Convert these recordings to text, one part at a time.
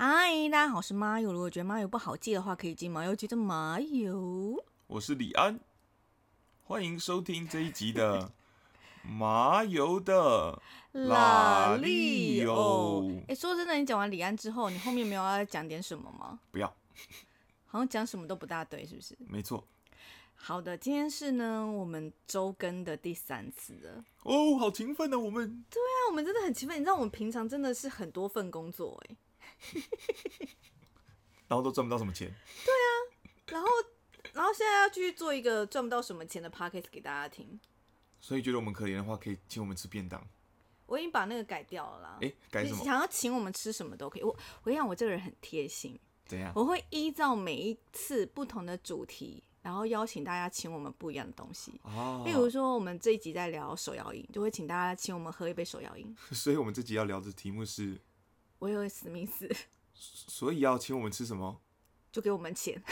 嗨，大家好，我是麻油。如果觉得麻油不好记的话，可以记麻油记的麻油。我是李安，欢迎收听这一集的 麻油的拉力哦。哎，说真的，你讲完李安之后，你后面没有要讲点什么吗？不要，好像讲什么都不大对，是不是？没错好的，今天是呢我们周更的第三次了。哦，好勤奋呢、我们对啊我们真的很勤奋，你知道我们平常真的是很多份工作哎，然后都赚不到什么钱，对啊然后然后现在要继续做一个赚不到什么钱的 podcast 给大家听。所以觉得我们可怜的话，可以请我们吃便当。我已经把那个改掉了啦。哎、改什么？想要请我们吃什么都可以。我我跟你讲，我这个人很贴心，怎样？我会依照每一次不同的主题，然后邀请大家请我们不一样的东西。哦，例如说，我们这一集在聊手摇饮，就会请大家请我们喝一杯手摇饮。所以我们这集要聊的题目是，我有史密斯，所以要请我们吃什么？就给我们钱。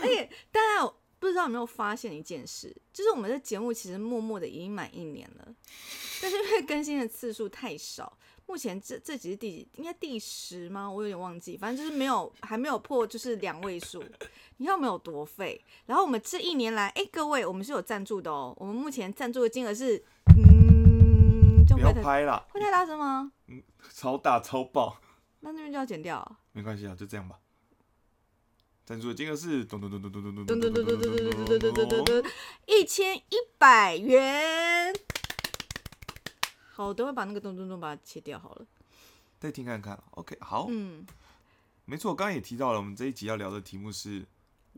而且大家有不知道有没有发现一件事，就是我们的节目其实默默的已经满一年了，但是因为更新的次数太少，目前这这集是第几？应该第十吗？我有点忘记，反正就是没有还没有破就是两位数。你看我们有多费？然后我们这一年来，哎、各位，我们是有赞助的哦。我们目前赞助的金额是，嗯，就不样会太要拍了，会太大声吗？超大超爆，那那边就要剪掉哦。没关系啊，就这样吧。赞助的金额是咚咚咚咚咚咚咚噔噔噔噔噔噔噔噔噔噔咚噔，一千一百元。好，我等会把那个咚咚咚把它切掉好了。再听看看。OK，好，嗯，没错，刚刚也提到了，我们这一集要聊的题目是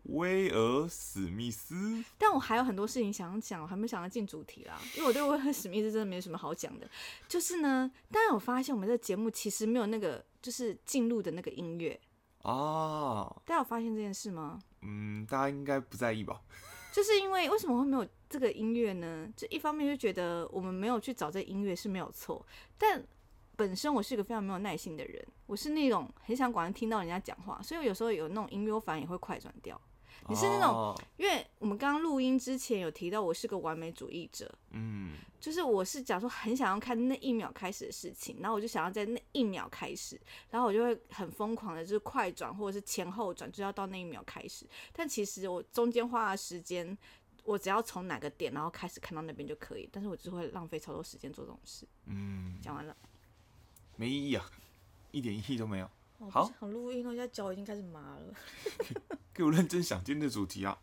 威尔史密斯。但我还有很多事情想要讲，我还没想要进主题啦，因为我对威尔史密斯真的没什么好讲的。就是呢，大家有发现我们这个节目其实没有那个就是进入的那个音乐，啊，大家有发现这件事吗？嗯，大家应该不在意吧？就是因为为什么会没有这个音乐呢？就一方面就觉得我们没有去找这音乐是没有错，但本身我是一个非常没有耐心的人，我是那种很想赶快听到人家讲话，所以我有时候有那种音乐我反而也会快转掉。你是那种哦。因为我们刚刚录音之前有提到我是个完美主义者，嗯，就是我是假如说很想要看那一秒开始的事情，然后我就想要在那一秒开始，然后我就会很疯狂的，就是快转或者是前后转，就要到那一秒开始。但其实我中间花的时间，我只要从哪个点然后开始看到那边就可以，但是我只会浪费超多时间做这种事。嗯，讲完了，没意义啊，一点意义都没有。我好不想录音了，我现在脚已经开始麻了。给我认真想今天的主题啊。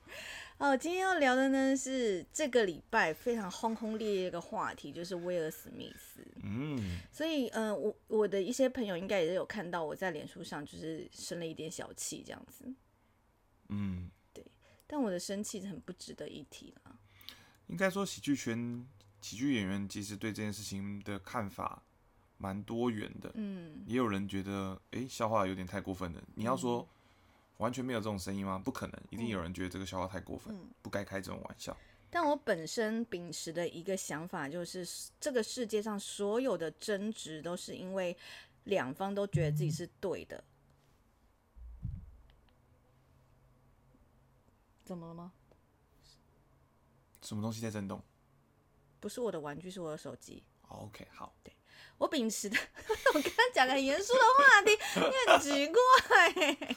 哦，今天要聊的呢是这个礼拜非常轰轰烈烈的一个话题，就是威尔史密斯。嗯，所以，嗯、我我的一些朋友应该也是有看到我在脸书上就是生了一点小气这样子，嗯，对但我的生气是很不值得一提啦。应该说喜剧圈喜剧演员其实对这件事情的看法蛮多元的。嗯，也有人觉得，诶，笑话有点太过分了。你要说完全没有这种声音吗？不可能，一定有人觉得这个笑话太过分，嗯不该开这种玩笑。但我本身秉持的一个想法就是，这个世界上所有的争执都是因为两方都觉得自己是对的。怎么了吗？什么东西在震动不是我的玩具，是我的手机。？OK，好，我秉持的，我跟他讲个很严肃的话题，你很奇怪。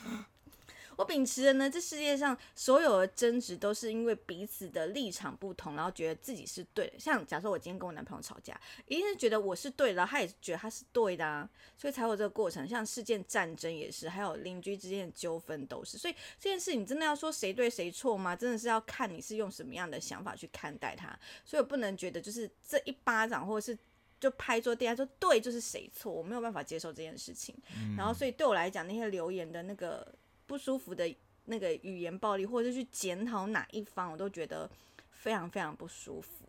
我秉持的呢，这世界上所有的争执都是因为彼此的立场不同，然后觉得自己是对的。像假设我今天跟我男朋友吵架，一定是觉得我是对的，他也觉得他是对的啊，所以才有这个过程。像事件战争也是，还有邻居之间的纠纷都是。所以这件事情真的要说谁对谁错吗？真的是要看你是用什么样的想法去看待它。所以我不能觉得就是这一巴掌或者是就拍桌地下说对就是谁错，我没有办法接受这件事情。然后所以对我来讲，那些留言的那个不舒服的那个语言暴力，或者是去检讨哪一方，我都觉得非常非常不舒服。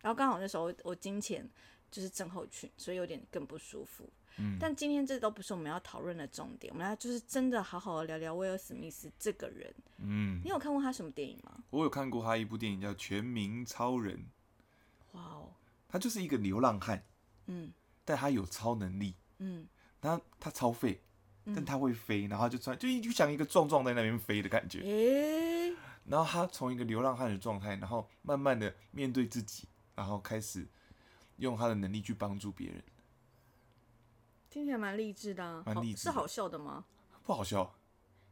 然后刚好那时候我金钱就是症候群，所以有点更不舒服。嗯但今天这都不是我们要讨论的重点，我们要就是真的好好的聊聊威尔史密斯这个人。嗯你，有看过他什么电影吗？我有看过他一部电影叫《全民超人》，他就是一个流浪汉，嗯。但他有超能力，嗯，他他超废，但他会飞，然后就穿，就就像一个壮壮在那边飞的感觉。诶、然后他从一个流浪汉的状态，然后慢慢的面对自己，然后开始用他的能力去帮助别人。听听起来蛮励志的、蛮励志。是好笑的吗？不好笑，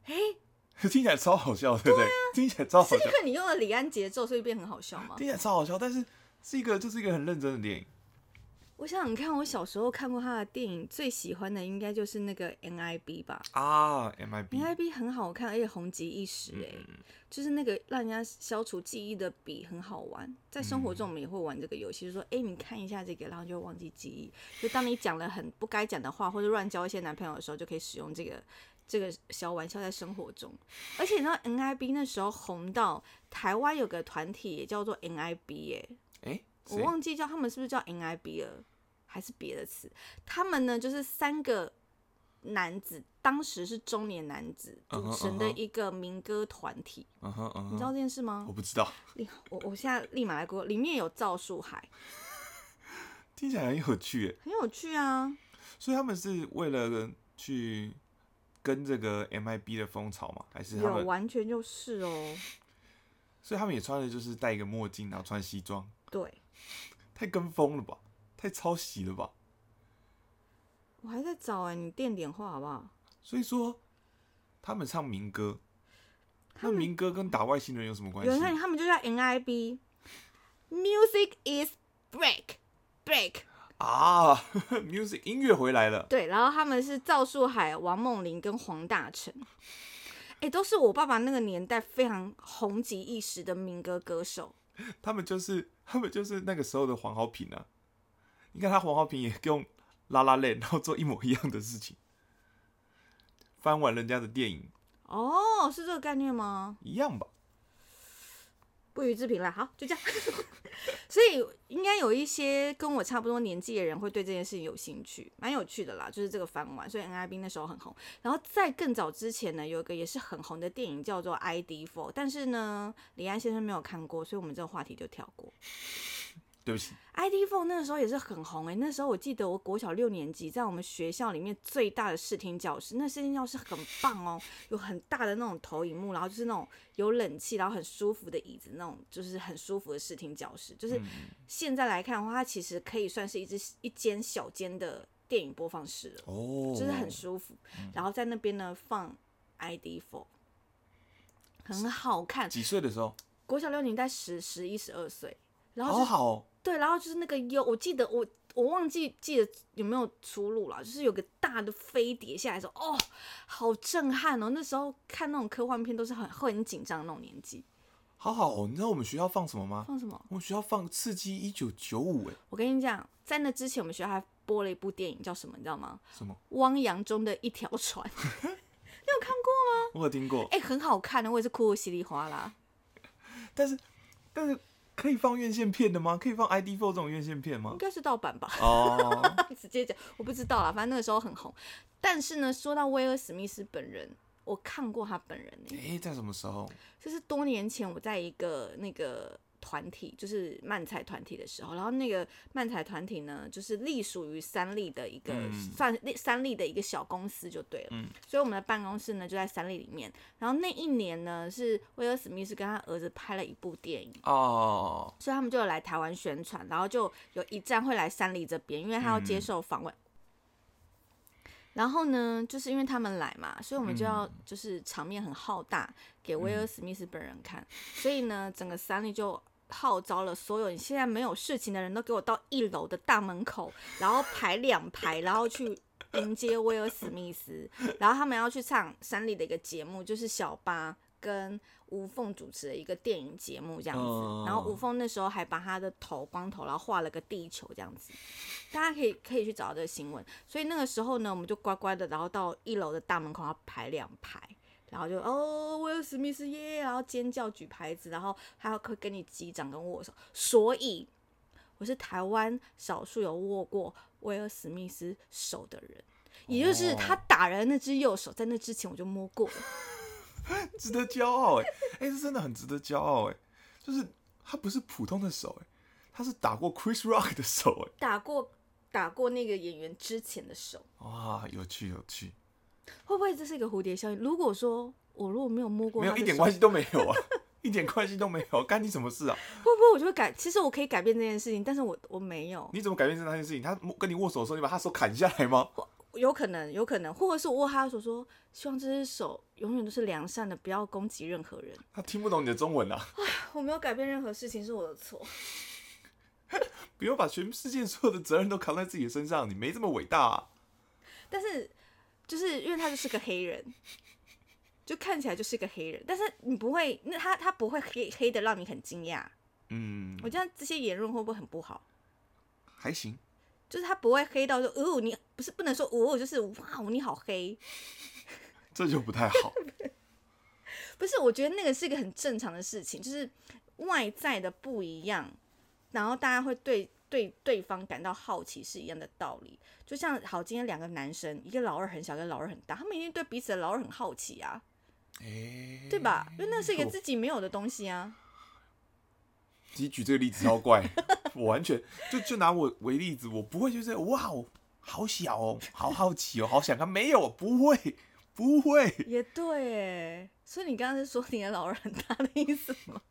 哎、听起来超好笑，对不对？听起来超好笑。是因，为你用了李安节奏，所以变很好笑吗？听起来超好笑，但是是一个就是一个很认真的电影。我想想看，我小时候看过他的电影，最喜欢的应该就是那个 NIB 吧。啊，NIB，NIB 很好看，而且红极一时哎、嗯就是那个让人家消除记忆的笔很好玩。在生活中我们也会玩这个游戏，就说哎、你看一下这个，然后就忘记记忆。就当你讲了很不该讲的话，或者乱交一些男朋友的时候，就可以使用这个这个小玩笑在生活中。而且你知道 NIB 那时候红到台湾有个团体也叫做 NIB 哎、哎，我忘记叫他们是不是叫 NIB 了，还是别的词？他们呢就是三个男子，当时是中年男子组成的一个民歌团体，你知道，这件事吗我？不知道，立我我现在立马来过，里面有赵树海，听起来很有趣。很有趣啊。所以他们是为了去跟这个 MIB 的风潮嘛，还是他有？完全就是哦，所以他们也穿的就是戴一个墨镜，然后穿西装，对太跟风了吧？太抄袭了吧？我还在找哎、你垫点话好不好？所以说他们唱民歌，那民歌跟打外星人有什么关系？有人看他们就叫 NIB，Music is break break。啊，music 音乐回来了，对，然后他们是赵树海、王梦玲跟黄大成，哎，都是我爸爸那个年代非常红极一时的民歌歌手。他们就是他们就是那个时候的黄豪平啊。你看他黄豪平也用拉拉链，然后做一模一样的事情，翻完人家的电影哦，是这个概念吗？一样吧？不予置评啦。好，就这样。所以应该有一些跟我差不多年纪的人会对这件事情有兴趣，蛮有趣的啦。就是这个番外，所以 NIB 那时候很红。然后在更早之前呢，有一个也是很红的电影叫做《ID Four》，但是呢，李安先生没有看过，所以我们这个话题就跳过。对不起，ID Four 那个时候也是很红诶、那时候我记得我国小六年级，在我们学校里面最大的视听教室，那视听教室很棒哦，有很大的那种投影幕，然后就是那种有冷气，然后很舒服的椅子，那种就是很舒服的视听教室。就是现在来看的话，它其实可以算是一只一间小间的电影播放室了，哦，就是很舒服。然后在那边呢放 ID Four，很好看。几岁的时候，国小六年代十十一十二岁，然后好好哦，对，然后就是那个优，我记得我我忘记记得有没有出入了，就是有个大的飞碟下来的时候，哦，好震撼哦！那时候看那种科幻片都是很会很紧张的那种年纪。好好哦。你知道我们学校放什么吗？放什么？我们学校放《刺激一九九五》哎，我跟你讲，在那之前我们学校还播了一部电影，叫什么？你知道吗？什么？《汪洋中的一条船 》，你有看过吗？我有听过，哎、很好看的，我也是哭的稀里哗啦。但是但是可以放院线片的吗？可以放 ID Four 这种院线片吗应？该是盗版吧？哦，直接讲，我不知道啦，反正那个时候很红。但是呢，说到威尔史密斯本人，我看过他本人呢、哎，在什么时候？就是多年前我在一个那个团体，就是漫才团体的时候，然后那个漫才团体呢，就是隶属于三立的一个、嗯算三立的一个小公司就对了。嗯所以我们的办公室呢就在三立里面。然后那一年呢，是威尔史密斯跟他儿子拍了一部电影。哦，所以他们就有来台湾宣传，然后就有一站会来三立这边，因为他要接受访问。然后呢，就是因为他们来嘛，所以我们就要就是场面很浩大，给威尔史密斯本人看。所以呢，整个三立就号召了所有你现在没有事情的人都给我到一楼的大门口，然后排两排，然后去迎接威尔史密斯。然后他们要去唱山里的一个节目，就是小巴跟吴凤主持的一个电影节目这样子。嗯然后吴凤那时候还把他的头光头，然后画了个地球这样子。大家可以可以去找到这个新闻。所以那个时候呢，我们就乖乖的，然后到一楼的大门口要排两排。然后就哦，威尔史密斯耶，然后尖叫举牌子，然后还要会跟你击掌跟握手，所以我是台湾少数有握过威尔史密斯手的人，也就是哦。他打人那只右手，在那之前我就摸过了。值得骄傲哎，哎，这真的很值得骄傲哎，就是他不是普通的手哎，他是打过 Chris Rock 的手哎，打过打过那个演员之前的手，哇，有趣有趣，会不会这是一个蝴蝶效应？如果说我如果没有摸过没有一点关系都没有啊，一点关系都没有，干你什么事啊？会不会我就会改？其实我可以改变这件事情，但是我我没有，你怎么改变这件事情？他跟你握手的时候，你把他手砍下来吗？有可能，有可能，或者是我握他的手说，希望这只手永远都是良善的，不要攻击任何人。他听不懂你的中文啊！我没有改变任何事情，是我的错。不要把全世界所有的责任都扛在自己的身上，你没这么伟大啊！但是，就是因为他就是个黑人，就看起来就是个黑人，但是你不会，那他他不会黑黑的让你很惊讶。嗯，我这样这些言论会不会很不好？还行，就是他不会黑到说，哦，你不是不能说哦，就是哇，你好黑。这就不太好。不是，我觉得那个是一个很正常的事情，就是外在的不一样，然后大家会对对对方感到好奇是一样的道理。就像好，今天两个男生，一个老二很小，一个老二很大，他们一定对彼此的老二很好奇啊，哎、对吧？因为那是一个自己没有的东西啊。其实举这个例子超怪，我完全就就拿我为例子，我不会就是哇哦，好小哦，好好奇哦，好想看，没有，不会，不会。也对，哎，所以你刚刚是说你的老二很大的意思吗？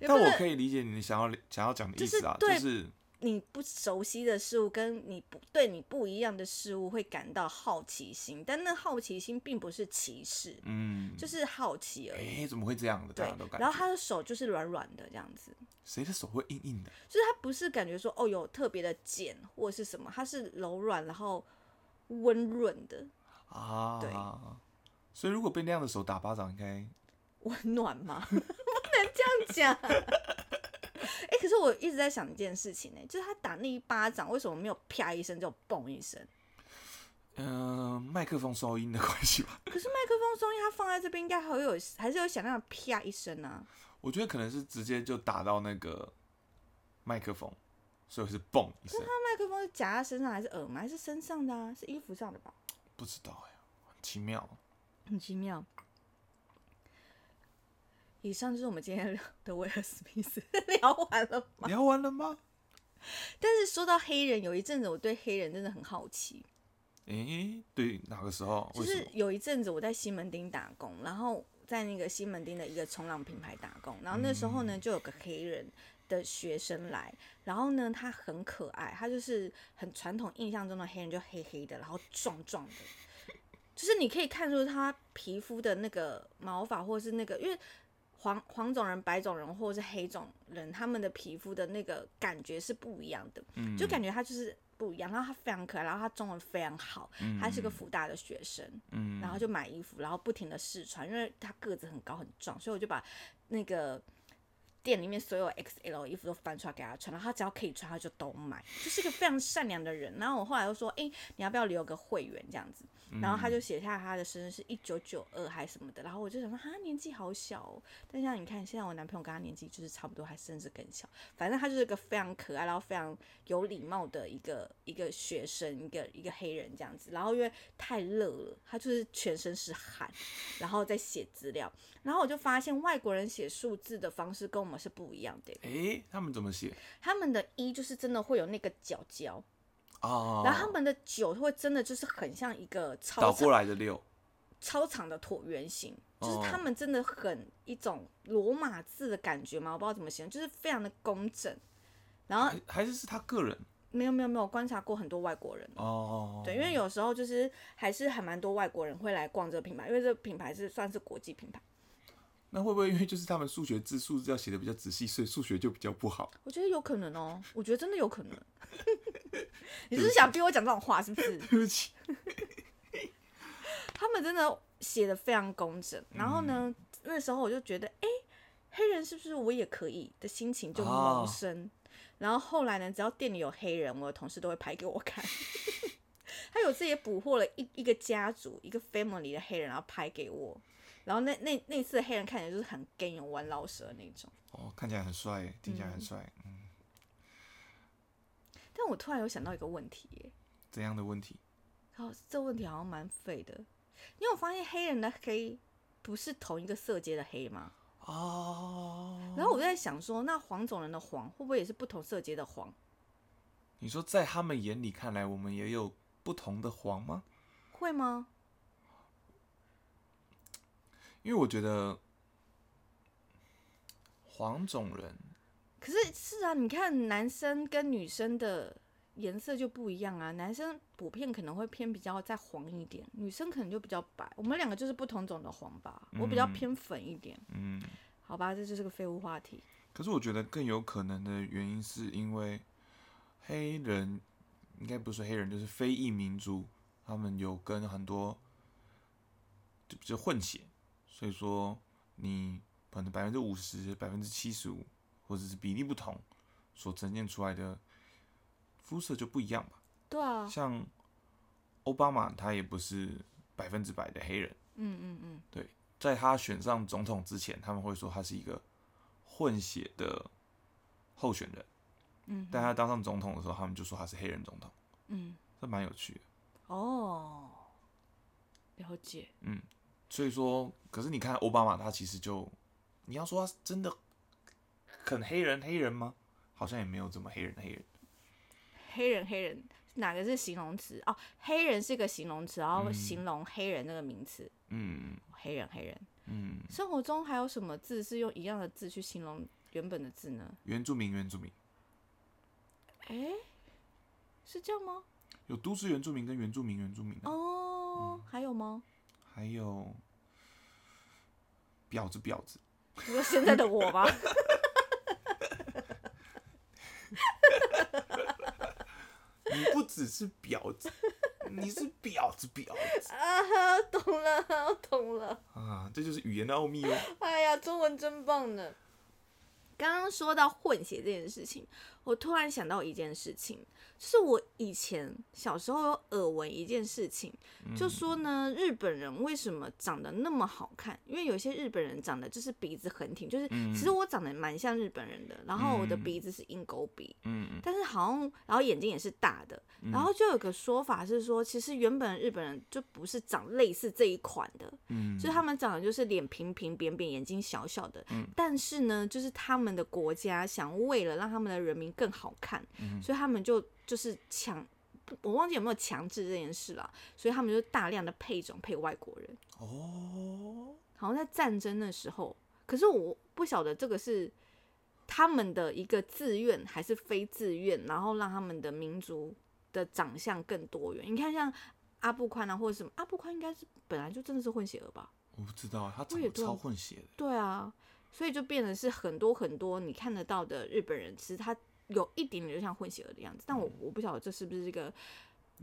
但我可以理解你想要想要讲的意思啊，就就是是你不熟悉的事物，跟你不对你不一样的事物会感到好奇心，但那好奇心并不是歧视，嗯，就是好奇而已。哎、怎么会这样的？大对家都，感觉，然后他的手就是软软的这样子，谁的手会硬硬的？就是他不是感觉说哦有特别的茧或者是什么，它是柔软然后温润的啊，对所以如果被那样的手打巴掌，应该温暖吗？这样讲。哎、可是我一直在想一件事情呢、就是他打那一巴掌，为什么没有啪一声就嘣一声？嗯、麦克风收音的关系吧。可是麦克风收音它放在这边，应该还会有还是有响亮的啪一声啊。我觉得可能是直接就打到那个麦克风，所以是嘣一声。那他麦克风是夹在身上还是耳吗？还是身上的啊？是衣服上的吧？不知道哎、很奇妙。很奇妙。以上就是我们今天聊的威尔史密斯，聊完了吗？聊完了吗？但是说到黑人，有一阵子我对黑人真的很好奇，诶、对，哪个时候？就是？有一阵子我在西门町打工，然后在那个西门町的一个冲浪品牌打工，然后那时候呢就有个黑人的学生来，然后呢他很可爱，他就是很传统印象中的黑人，就黑黑的，然后壮壮的，就是你可以看出他皮肤的那个毛发或者是那个，因为黄黄种人、白种人或者是黑种人，他们的皮肤的那个感觉是不一样的，嗯。就感觉他就是不一样。然后他非常可爱，然后他中文非常好，他是个福大的学生，嗯，然后就买衣服，然后不停的试穿，因为他个子很高很壮，所以我就把那个店里面所有 XL 衣服都翻出来给他穿，然后他只要可以穿，他就都买，就是一个非常善良的人。然后我后来又说，哎、你要不要留个会员这样子？然后他就写下他的生日是一九九二还是什么的，然后我就想说，他年纪好小哦。但像你看，现在我男朋友跟他年纪就是差不多，还甚至更小。反正他就是一个非常可爱，然后非常有礼貌的一个一个学生，一个一个黑人这样子。然后因为太热了，他就是全身是汗，然后在写资料。然后我就发现外国人写数字的方式跟我们是不一样的，诶、他们怎么写他们的一就是真的会有那个角角，哦？然后他们的九会真的就是很像一个超过来的六，超长的椭圆形，就是哦他们真的很一种罗马字的感觉嘛，我不知道怎么形容，就是非常的工整。然后还还是是他个人没有没有没有观察过很多外国人，哦。对，因为有时候就是还是还蛮多外国人会来逛这个品牌，因为这个品牌是算是国际品牌。那会不会因为就是他们数学字数字要写的比较仔细，所以数学就比较不好？我觉得有可能哦，我觉得真的有可能。你是不是想逼我讲这种话？是不是？对不起，他们真的写的非常工整，然后呢，那时候我就觉得，哎、黑人是不是我也可以的心情就萌生。然后后来呢，只要店里有黑人，我的同事都会拍给我看。他有次也捕获了一一个家族一个 family 的黑人，然后拍给我。然后那那那次的黑人看起来就是很 gay 玩老蛇的那种。哦，看起来很帅，听起来很帅，嗯，但我突然有想到一个问题耶，怎样的问题？哦，这问题好像蛮废的。因为我发现黑人的黑不是同一个色阶的黑吗？哦，然后我就在想说，那黄种人的黄会不会也是不同色阶的黄？你说在他们眼里看来，我们也有不同的黄吗？会吗？因为我觉得黄种人可是是啊，你看男生跟女生的颜色就不一样啊。男生普遍可能会偏比较再黄一点，女生可能就比较白。我们两个就是不同种的黄吧，我比较嗯偏粉一点。嗯，好吧，这就是个废物话题。可是我觉得更有可能的原因是因为黑人，应该不是黑人，就是非裔民族，他们有跟很多就就混血，所以说你可能百分之五十、百分之七十五，或者是比例不同，所呈现出来的肤色就不一样吧。对啊，像奥巴马，他也不是百分之百的黑人，嗯嗯嗯，在他选上总统之前，他们会说他是一个混血的候选人。嗯但他当上总统的时候，他们就说他是黑人总统，嗯，这蛮有趣的。哦，了解。所以说，可是你看奥巴马，他其实就，你要说他真的很黑人黑人吗？好像也没有这么黑人黑人。黑人黑人哪个是形容词？哦，黑人是个形容词，然后嗯形容黑人那个名词。嗯黑人黑人。嗯，生活中还有什么字是用一样的字去形容原本的字呢？原住民原住民诶，是这样吗？有都市原住民跟原住民原住民啊，哦，还有吗？还有婊子婊子。你说现在的我吧？你不只是婊子，你是婊子婊子啊，懂了，我懂了。啊！这就是语言的奥秘哦。哎呀，中文真棒呢！刚刚说到混血这件事情，我突然想到一件事情，就是我以前小时候有耳闻一件事情，就说呢，日本人为什么长得那么好看？因为有些日本人长得就是鼻子很挺，就是其实我长得蛮像日本人的，然后我的鼻子是鹰钩鼻，但是好像，然后眼睛也是大的，然后就有个说法是说，其实原本日本人就不是长类似这一款的，嗯，就是他们长得就是脸平平扁扁，眼睛小小的，但是呢，就是他们的国家想为了让他们的人民更好看，所以他们就就是强，我忘记有没有强制这件事了，所以他们就大量的配种配外国人，哦，好像在战争的时候，可是我不晓得这个是他们的一个自愿还是非自愿，然后让他们的民族的长相更多元。你看像阿布宽啊，或者什么阿布宽，应该是本来就真的是混血儿吧？我不知道，他我也对啊长得超混血的。对啊，所以就变得是很多很多你看得到的日本人，其实他有一点点就像混血儿的样子，但我我不晓得这是不是这个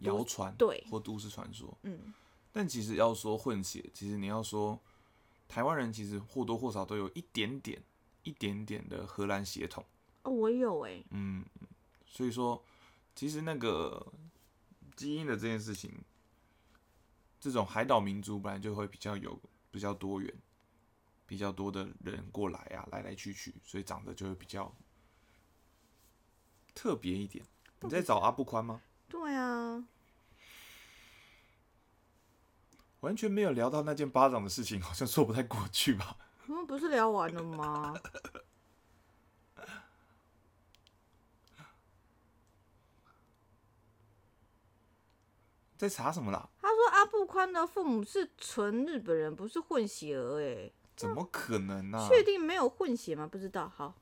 谣传对。或都市传说，嗯。但其实要说混血，其实你要说台湾人其实或多或少都有一点点、一点点的荷兰血统，哦，我有哎、嗯，所以说其实那个基因的这件事情，这种海岛民族本来就会比较有比较多元，比较多的人过来啊，来来去去，所以长得就会比较特别一点。你在找阿布宽吗？对啊，完全没有聊到那件巴掌的事情，好像说不太过去吧？我们不是聊完了吗？在查什么啦？他说阿布宽的父母是纯日本人，不是混血儿哎、怎么可能呢、啊？确定没有混血吗？不知道。好，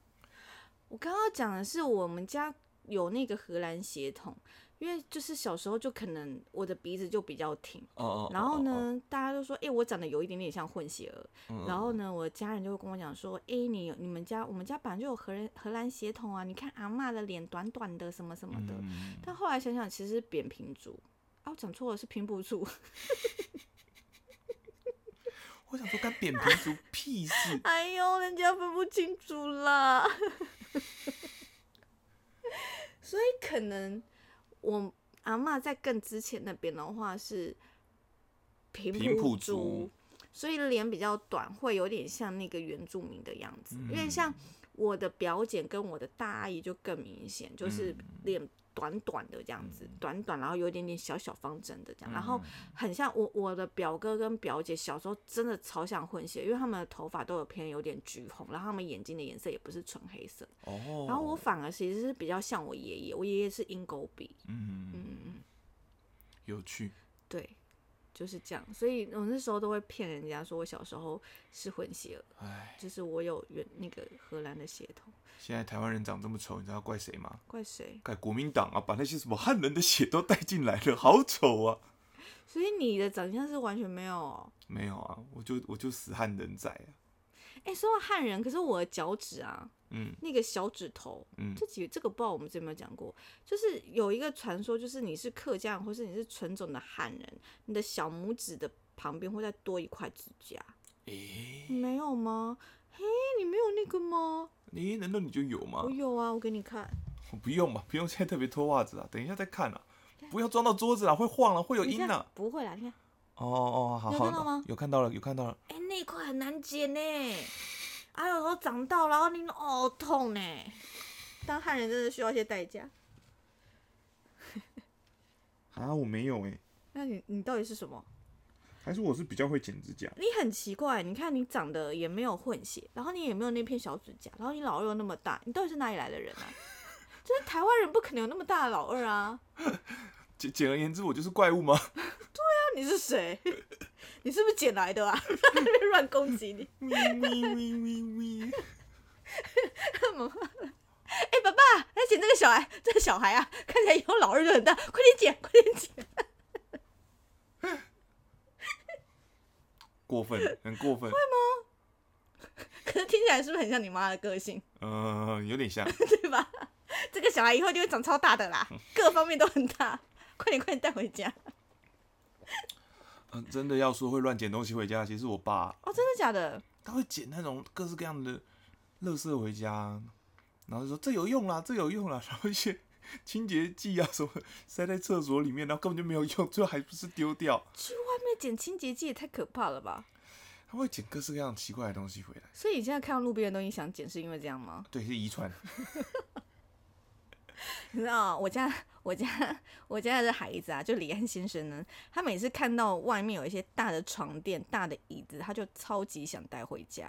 我刚刚讲的是我们家有那个荷兰血统，因为就是小时候就可能我的鼻子就比较挺，哦哦，然后哦？呢，大家都说，哎、我长得有一点点像混血儿。嗯然后呢，我家人就会跟我讲说，哎、你你们家我们家本来就有荷兰荷兰血统啊，你看阿妈的脸短短的什么什么的。嗯但后来想想，其实是扁平足。啊，我讲错了，是平埔族。我想说干扁平足屁事？哎呦，人家分不清楚啦。所以可能我阿嬷在更之前那边的话是平平埔埔族族，所以脸比较短，会有点像那个原住民的样子。因为像我的表姐跟我的大阿姨就更明显，就是脸短短的这样子，短短，然后有一点点小小方正的这样，然后很像我我的表哥跟表姐小时候真的超像混血，因为他们的头发都有偏有点橘红，然后他们眼睛的颜色也不是纯黑色，哦，然后我反而其实是比较像我爷爷，我爷爷是鹰钩鼻，嗯嗯嗯，有趣，对，就是这样，所以我那时候都会骗人家说我小时候是混血儿，就是我有原那个荷兰的血统，现在台湾人长这么丑，你知道怪谁吗？怪谁？怪国民党啊，把那些什么汉人的血都带进来了，好丑啊！所以你的长相是完全没有哦。没有啊，我就我就死汉人仔啊，哎、说到汉人，可是我的脚趾啊，嗯那个小指头，嗯这几这个不知道我们之前有没有讲过，就是有一个传说，就是你是客家人或是你是纯种的汉人，你的小拇指的旁边会再多一块指甲，诶、你没有吗？嘿，你没有那个吗？你难道你就有吗我？有啊，我给你看。不用吧，不用现在特别脱袜子啊，等一下再看啊，不要装到桌子啊，会晃了，会有音啊。不会啦，你看，哦哦，好有好看到吗有看到了，有看到了。哎、那一块很难剪呢，哎呦，都长到，然后你哦痛呢。当汉人真的需要一些代价。啊，我没有哎、那你你到底是什么？还是我是比较会剪指甲。你很奇怪，你看你长得也没有混血，然后你也没有那片小指甲，然后你老二又那么大，你到底是哪里来的人啊？就是台湾人不可能有那么大的老二啊！简简而言之，我就是怪物吗？那你是谁？你是不是捡来的啊？在那边乱攻击你！咪咪咪咪咪。哎、爸爸，来捡这个小孩，这个小孩啊，看起来以后老二就很大，快点捡，快点捡！过分，很过分。可是听起来是不是很像你妈的个性，嗯、有点像。对吧？这个小孩以后就会长超大的啦，各方面都很大，快点快点带回家！嗯、真的要说会乱捡东西回家，其实我爸哦，真的假的？他会捡那种各式各样的垃圾回家，然后就说这有用啦，这有用啦，然后一些清洁剂啊什么塞在厕所里面，然后根本就没有用，最后还不是丢掉。去外面捡清洁剂也太可怕了吧！他会捡各式各样奇怪的东西回来，所以你现在看到路边的东西想捡，是因为这样吗？对，是遗传。你知道我家我家 我家的孩子啊，就李安先生呢，他每次看到外面有一些大的床垫、大的椅子，他就超级想带回家。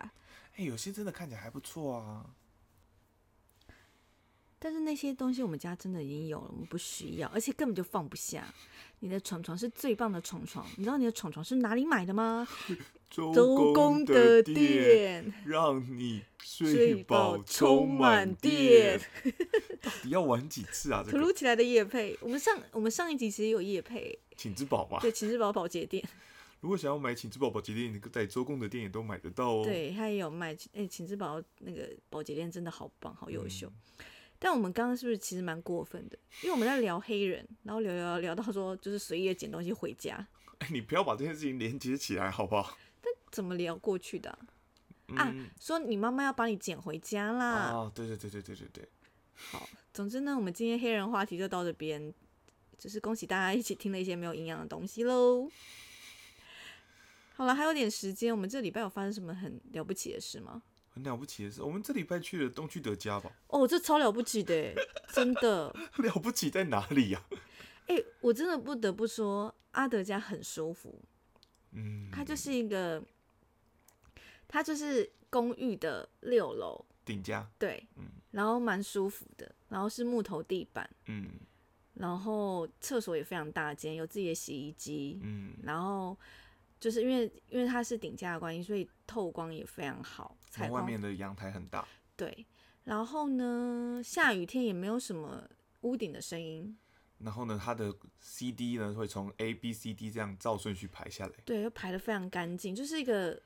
哎、有些真的看起来还不错啊。但是那些东西我们家真的已经有了，我们不需要，而且根本就放不下。你的床床是最棒的床床，你知道你的床床是哪里买的吗？周周公的店，让你睡睡饱饱充满电电。。到底要玩几次啊？这个突如其来的夜配，我们上我们上一集其实也有夜配，请之宝嘛。对，请之宝保洁店，如果想要买请之宝保洁店，你在周公的店也都买得到哦。，对，它也有卖。哎、秦之宝那个保洁店真的好棒，好优秀。嗯但我们刚刚是不是其实蛮过分的？因为我们在聊黑人，然后聊聊聊到说就是随意的捡东西回家，哎，你不要把这件事情连接起来，好不好？怎么聊过去的啊、说你妈妈要把你捡回家啦。哦，对对对对对对对，好，总之呢，我们今天黑人话题就到这边，就是恭喜大家一起听了一些没有营养的东西喽。好了，还有点时间，我们这礼拜有发生什么很了不起的事吗？很了不起的事，我们这礼拜去了东区德家吧？哦，这超了不起的，真的。了不起在哪里呀、哎、我真的不得不说，阿德家很舒服，嗯，它就是一个，它就是公寓的六楼，顶家，对，嗯然后蛮舒服的，然后是木头地板，嗯然后厕所也非常大间，有自己的洗衣机，嗯，然后就是因为因为它是顶架的关系，所以透光也非常好，采外面的阳台很大，对。然后呢，下雨天也没有什么屋顶的声音，然后呢，它的 CD 呢会从 A B C D 这样照顺序排下来，对，又排的非常干净，就是一个。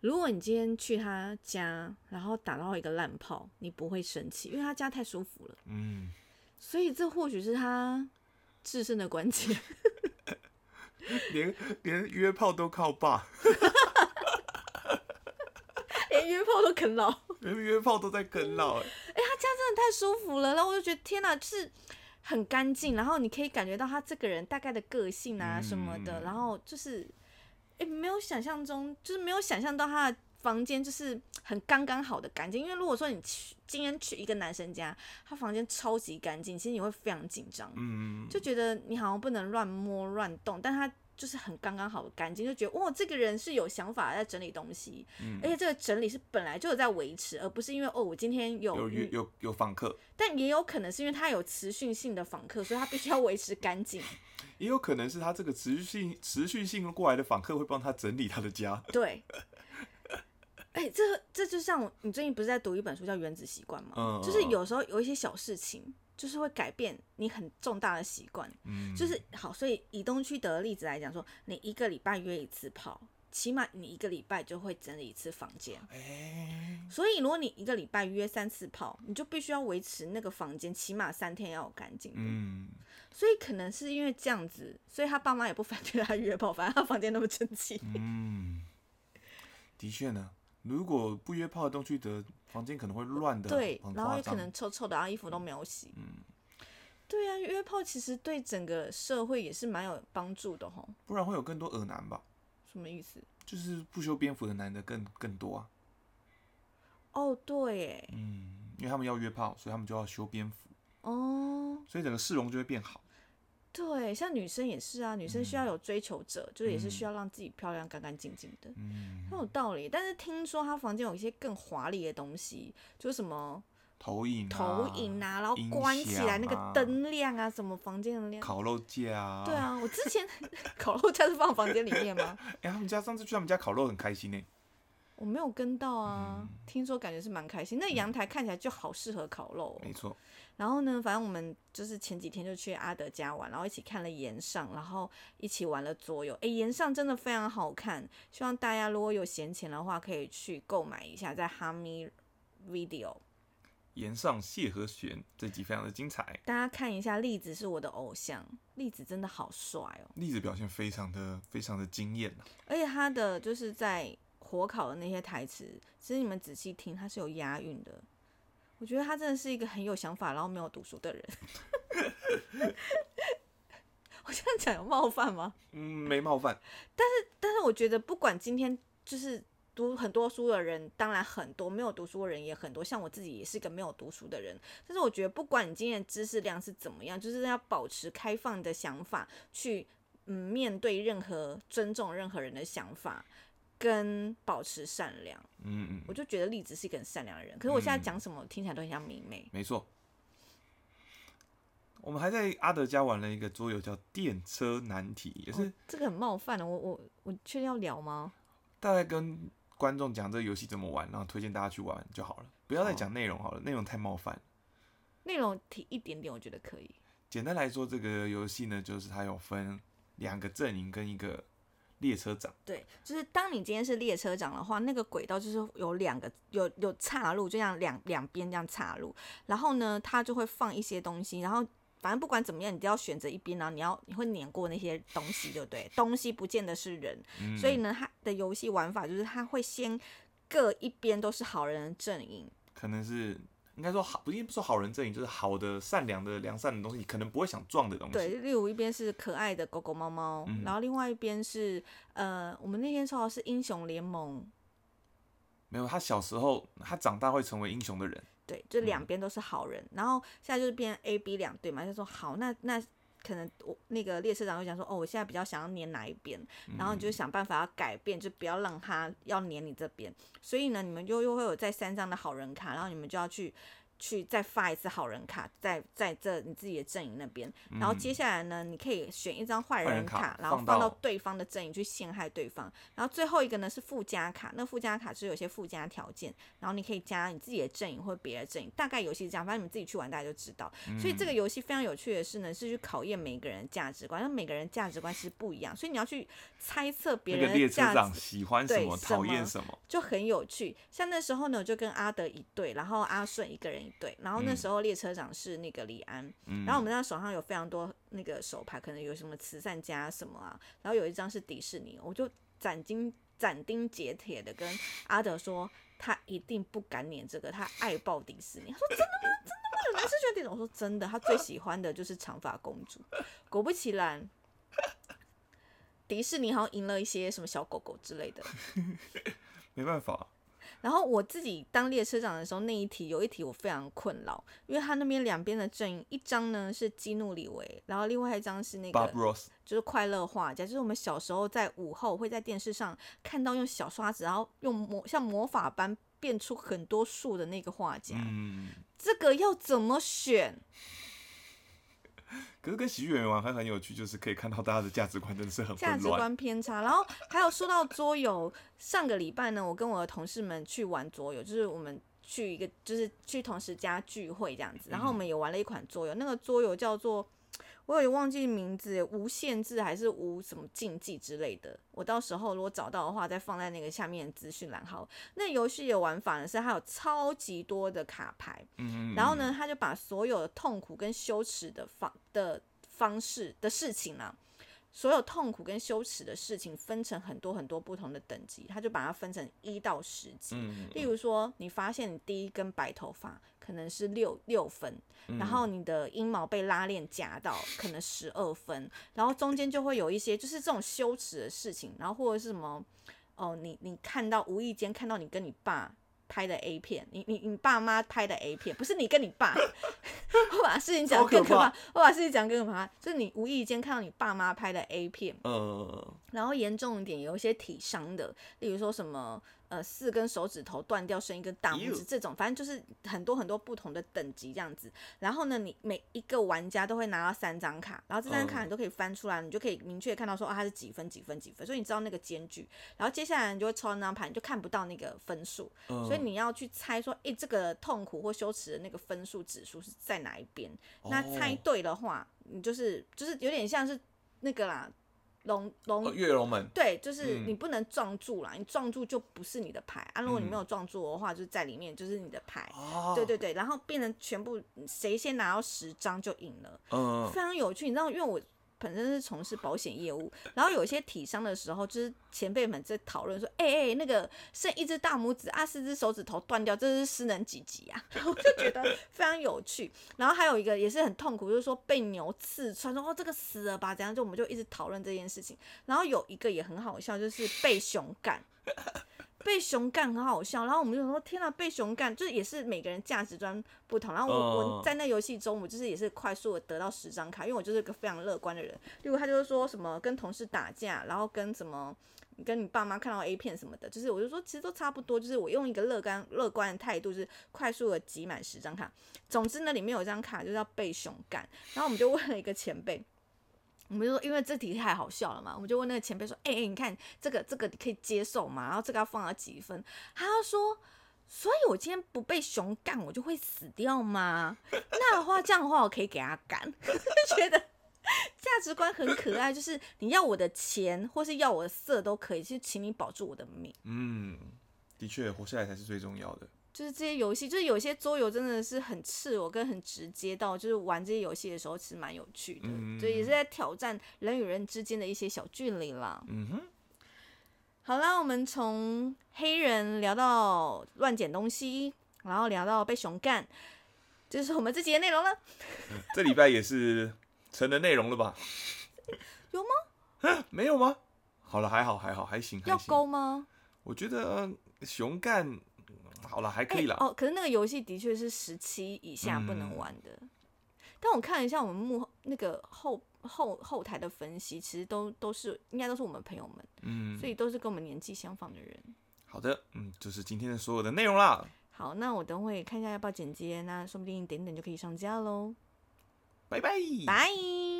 如果你今天去他家，然后打到一个烂炮，你不会生气，因为他家太舒服了。嗯，所以这或许是他制胜的关键。连连约炮都靠爸，连约炮都啃老。连约炮都在啃老，哎他家真的太舒服了，然后我就觉得天哪，就是很干净，然后你可以感觉到他这个人大概的个性啊什么的，嗯然后就是，诶，没有想象中，就是没有想象到他的房间就是很刚刚好的干净，因为如果说你去今天去一个男生家，他房间超级干净，其实你会非常紧张，嗯，就觉得你好像不能乱摸乱动，但他就是很刚刚好的干净，就觉得哇，这个人是有想法在整理东西，嗯而且这个整理是本来就有在维持，而不是因为哦，我今天有有有访客，但也有可能是因为他有持续性的访客，所以他必须要维持干净。也有可能是他这个持续性持续性过来的访客会帮他整理他的家。对，哎、这这就像你最近不是在读一本书叫《原子习惯》吗？嗯就是有时候有一些小事情，就是会改变你很重大的习惯。嗯，就是好，所以以东区德的例子来讲说，你一个礼拜约一次炮，起码你一个礼拜就会整理一次房间。哎、所以如果你一个礼拜约三次炮，你就必须要维持那个房间起码三天要有干净的。嗯，所以可能是因为这样子，所以他爸妈也不反对他约炮，反正他房间那么整齐。嗯，的确呢，如果不约炮的东区的房间可能会乱的，对。然后也可能臭臭的，然后衣服都没有洗。嗯，对啊，约炮其实对整个社会也是蛮有帮助的吼。不然会有更多恶男吧？什么意思？就是不修边幅的男的更更多啊。哦，对耶，嗯，因为他们要约炮，所以他们就要修边幅，哦，所以整个市容就会变好。对，像女生也是啊，女生需要有追求者，就是也是需要让自己漂亮、干干净净的，嗯，很有道理。但是听说他房间有一些更华丽的东西，就是什么投影、啊、投影啊，然后音关起来那个灯亮啊，什么房间的亮。烤肉架啊。对，啊，我之前 烤肉架是放房间里面吗？哎、他们家上次去他们家烤肉很开心呢。我没有跟到啊，嗯听说感觉是蛮开心。那阳台看起来就好适合烤肉、哦。没错，然后呢，反正我们就是前几天就去阿德家玩，然后一起看了岩上，然后一起玩了桌游。诶，岩上真的非常好看，希望大家如果有闲钱的话，可以去购买一下，在哈咪 Video，岩上谢和弦这集非常的精彩，大家看一下。栗子是我的偶像，栗子真的好帅哦，栗子表现非常的非常的惊艳啊而且他的就是在火烤的那些台词，其实你们仔细听，他是有押韵的。我觉得他真的是一个很有想法，然后没有读书的人。我这样讲有冒犯吗？嗯，没冒犯，但是我觉得，不管今天就是读很多书的人，当然很多；没有读书的人也很多。像我自己也是一个没有读书的人，但是我觉得，不管你今天的知识量是怎么样，就是要保持开放的想法，去嗯面对任何尊重任何人的想法，跟保持善良。嗯嗯，我就觉得栗子是一个很善良的人，可是我现在讲什么听起来都很像明媚。没错。我们还在阿德家玩了一个桌游叫电车难题，也是哦这个很冒犯的，我我我确定要聊吗？大概跟观众讲这个游戏怎么玩，然后推荐大家去玩就好了，不要再讲内容好了，内容太冒犯。内容提一点点，我觉得可以。简单来说，这个游戏呢，就是它有分两个阵营跟一个列车长。对，就是当你今天是列车长的话，那个轨道就是有两个有有岔路，就像两两边这样岔路，然后呢，他就会放一些东西，然后反正不管怎么样，你都要选择一边，然后你要你会碾过那些东西，对不对？东西不见得是人，嗯所以呢，他的游戏玩法就是他会先各一边都是好人的阵营，可能是应该说好，不一定不说好人阵营，就是好的、善良的、良善的东西，你可能不会想撞的东西。对，例如一边是可爱的狗狗、猫猫，嗯然后另外一边是呃，我们那天说的是英雄联盟，没有，他小时候，他长大会成为英雄的人。对，就两边都是好人，然后现在就是变 A、B 两队嘛，就说好，那那可能我那个列车长会讲说，哦，我现在比较想要黏哪一边，然后你就想办法要改变，就不要让他要黏你这边，所以呢，你们就又会有在三张的好人卡，然后你们就要去。去再发一次好人卡，在在这你自己的阵营那边，然后接下来呢，你可以选一张坏人卡然后放到对方的阵营去陷害对方，然后最后一个呢是附加卡，那附加卡是有些附加条件，然后你可以加你自己的阵营或别的阵营，大概游戏是这样，反正你们自己去玩大家就知道。所以这个游戏非常有趣的是呢，是去考验每个人的价值观，那每个人价值观是不一样，所以你要去猜测别人的价值长值。喜欢什么，对讨厌什么。就很有趣，像那时候呢，我就跟阿德一对，然后阿顺一个人一队，然后那时候列车长是那个李安，嗯然后我们那手上有非常多那个手牌，可能有什么慈善家什么啊，然后有一张是迪士尼，我就斩钉斩钉截铁的跟阿德说，他一定不敢撵这个，他爱爆迪士尼。他说真的吗？真的吗？有男生喜欢迪士尼？我说真的，他最喜欢的就是长发公主。果不其然。迪士尼好像赢了一些什么小狗狗之类的，没办法，然后我自己当列车长的时候，那一题有一题我非常困扰，因为他那边两边的阵营，一张呢是基努里维，然后另外一张是那个就是快乐画家，就是我们小时候在午后会在电视上看到用小刷子，然后用魔像魔法般变出很多树的那个画家。嗯，这个要怎么选？可是跟喜剧演员玩还很有趣，就是可以看到大家的价值观真的是很价值。观偏差。然后还有说到桌游，上个礼拜呢，我跟我的同事们去玩桌游，就是我们去一个就是去同事家聚会这样子，然后我们也玩了一款桌游，那个桌游叫做。我有点忘记名字，无限制还是无什么禁忌之类的。我到时候如果找到的话，再放在那个下面资讯栏好。那游戏的玩法呢是它有超级多的卡牌，嗯，嗯然后？呢，他就把所有的痛苦跟羞耻的方的方式的事情啊，所有痛苦跟羞耻的事情分成很多很多不同的等级，他就把它分成一到十级。嗯，例如说，你发现你第一根白头发可能是六六分，嗯。然后你的阴毛被拉链夹到，可能十二分，然后中间就会有一些就是这种羞耻的事情，然后或者是什么哦，你你看到无意间看到你跟你爸拍的 A 片，你你你爸妈拍的 A 片，不是你跟你爸，我把事情讲更可怕，我把事情讲更可怕，就是你无意间看到你爸妈拍的 A 片，呃，然后严重一点有一些体伤的，例如说什么呃四根手指头断掉，剩一根大拇指这种，反正就是很多很多不同的等级这样子。然后呢，你每一个玩家都会拿到三张卡，然后这张卡嗯你都可以翻出来，你就可以明确看到说啊它是几分几分几分，所以你知道那个间距。然后接下来你就会抽到那张牌，你就看不到那个分数，嗯所以你要去猜说，诶，这个痛苦或羞耻的那个分数指数是在哪一边？那猜哦对的话，你就是就是有点像是那个啦，龙龙哦月龙门，对，就是嗯你不能撞住啦，你撞住就不是你的牌啊。如果你没嗯有撞住的话，就是在里面就是你的牌。哦，对对对，然后变成全部谁先拿到十张就赢了，嗯，非常有趣。你知道，因为我本身是从事保险业务，然后有些体伤的时候，就是前辈们在讨论说，哎、哎、那个剩一只大拇指啊，四只手指头断掉，这是失能几级啊？然 后我就觉得非常有趣。然后还有一个也是很痛苦，就是说被牛刺穿，说哦这个死了吧，怎样？就我们就一直讨论这件事情。然后有一个也很好笑，就是被熊干。被熊干很好笑，然后我们就说天呐，被熊干就是也是每个人价值观不同。然后我、我嗯在那游戏中，我就是也是快速的得到十张卡，因为我就是个非常乐观的人。例如他就是说什么跟同事打架，然后跟什么跟你爸妈看到 A 片什么的，就是我就说其实都差不多，就是我用一个乐观乐观的态度，就是快速的集满十张卡。总之呢，里面有一张卡就是要被熊干，然后我们就问了一个前辈。我们就说，因为这题太好笑了嘛，我们就问那个前辈说：“哎、哎、你看这个这个你可以接受吗？然后这个要放到几分？”他说：“所以我今天不被熊干，我就会死掉吗？那的话，这样的话我可以给他干。”就觉得价值观很可爱，就是你要我的钱或是要我的色都可以，就请你保住我的命。嗯，的确，活下来才是最重要的。就是这些游戏，就是有些桌游真的是很赤裸跟很直接到，就是玩这些游戏的时候其实蛮有趣的，嗯所以也是在挑战人与人之间的一些小距离啦。嗯哼，好啦，我们从黑人聊到乱捡东西，然后聊到被熊干，这就是我们这集的内容了。这礼拜也是成人内容了吧？有吗？没有吗？好了，还好，还好，还行，还要。勾吗？我觉得呃熊干嗯好了，还可以了。欸哦，可是那个游戏的确是十七以下不能嗯玩的。但我看了一下我们幕后那个后后后台的分析，其实都都是应该都是我们朋友们，嗯，所以都是跟我们年纪相仿的人。好的，嗯，就是今天的所有的内容啦。好，那我等会看一下要不要剪接，那说不定等等就可以上架喽。拜拜。拜。